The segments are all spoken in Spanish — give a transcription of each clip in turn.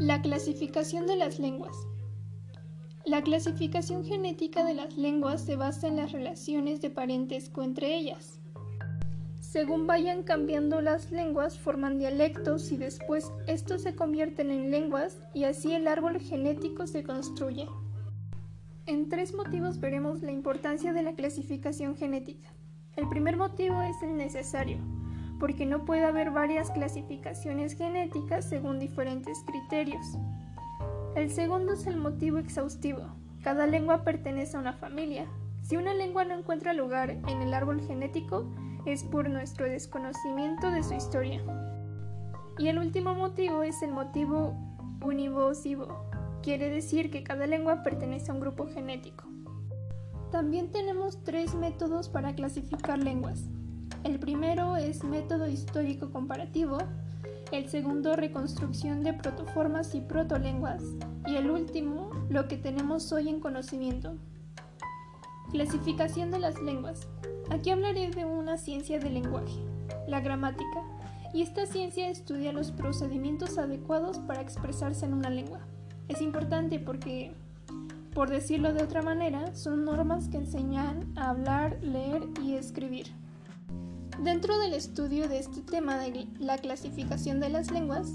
La clasificación de las lenguas. La clasificación genética de las lenguas se basa en las relaciones de parentesco entre ellas. Según vayan cambiando las lenguas, forman dialectos y después estos se convierten en lenguas y así el árbol genético se construye. En tres motivos veremos la importancia de la clasificación genética. El primer motivo es el necesario, porque no puede haber varias clasificaciones genéticas según diferentes criterios. El segundo es el motivo exhaustivo. Cada lengua pertenece a una familia. Si una lengua no encuentra lugar en el árbol genético, es por nuestro desconocimiento de su historia. Y el último motivo es el motivo univocivo. Quiere decir que cada lengua pertenece a un grupo genético. También tenemos tres métodos para clasificar lenguas. El primero es método histórico comparativo, el segundo reconstrucción de protoformas y protolenguas y el último lo que tenemos hoy en conocimiento. Clasificación de las lenguas. Aquí hablaré de una ciencia del lenguaje, la gramática, y esta ciencia estudia los procedimientos adecuados para expresarse en una lengua. Es importante porque, por decirlo de otra manera, son normas que enseñan a hablar, leer y escribir. Dentro del estudio de este tema de la clasificación de las lenguas,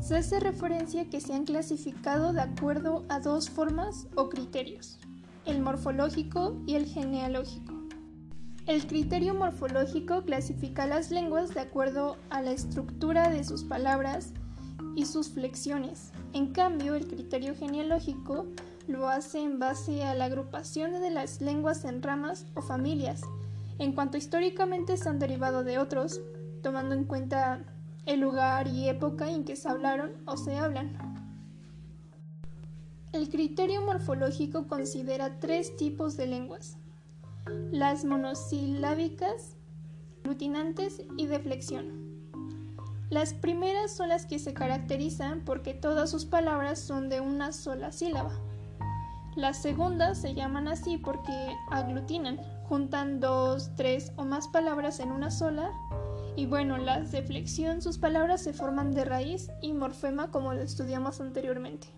se hace referencia que se han clasificado de acuerdo a dos formas o criterios, el morfológico y el genealógico. El criterio morfológico clasifica las lenguas de acuerdo a la estructura de sus palabras y sus flexiones. En cambio, el criterio genealógico lo hace en base a la agrupación de las lenguas en ramas o familias en cuanto históricamente se han derivado de otros, tomando en cuenta el lugar y época en que se hablaron o se hablan. El criterio morfológico considera tres tipos de lenguas, las monosilábicas, aglutinantes y de flexión. Las primeras son las que se caracterizan porque todas sus palabras son de una sola sílaba. Las segundas se llaman así porque aglutinan, juntan dos, tres o más palabras en una sola. Y bueno, las de flexión, sus palabras se forman de raíz y morfema como lo estudiamos anteriormente.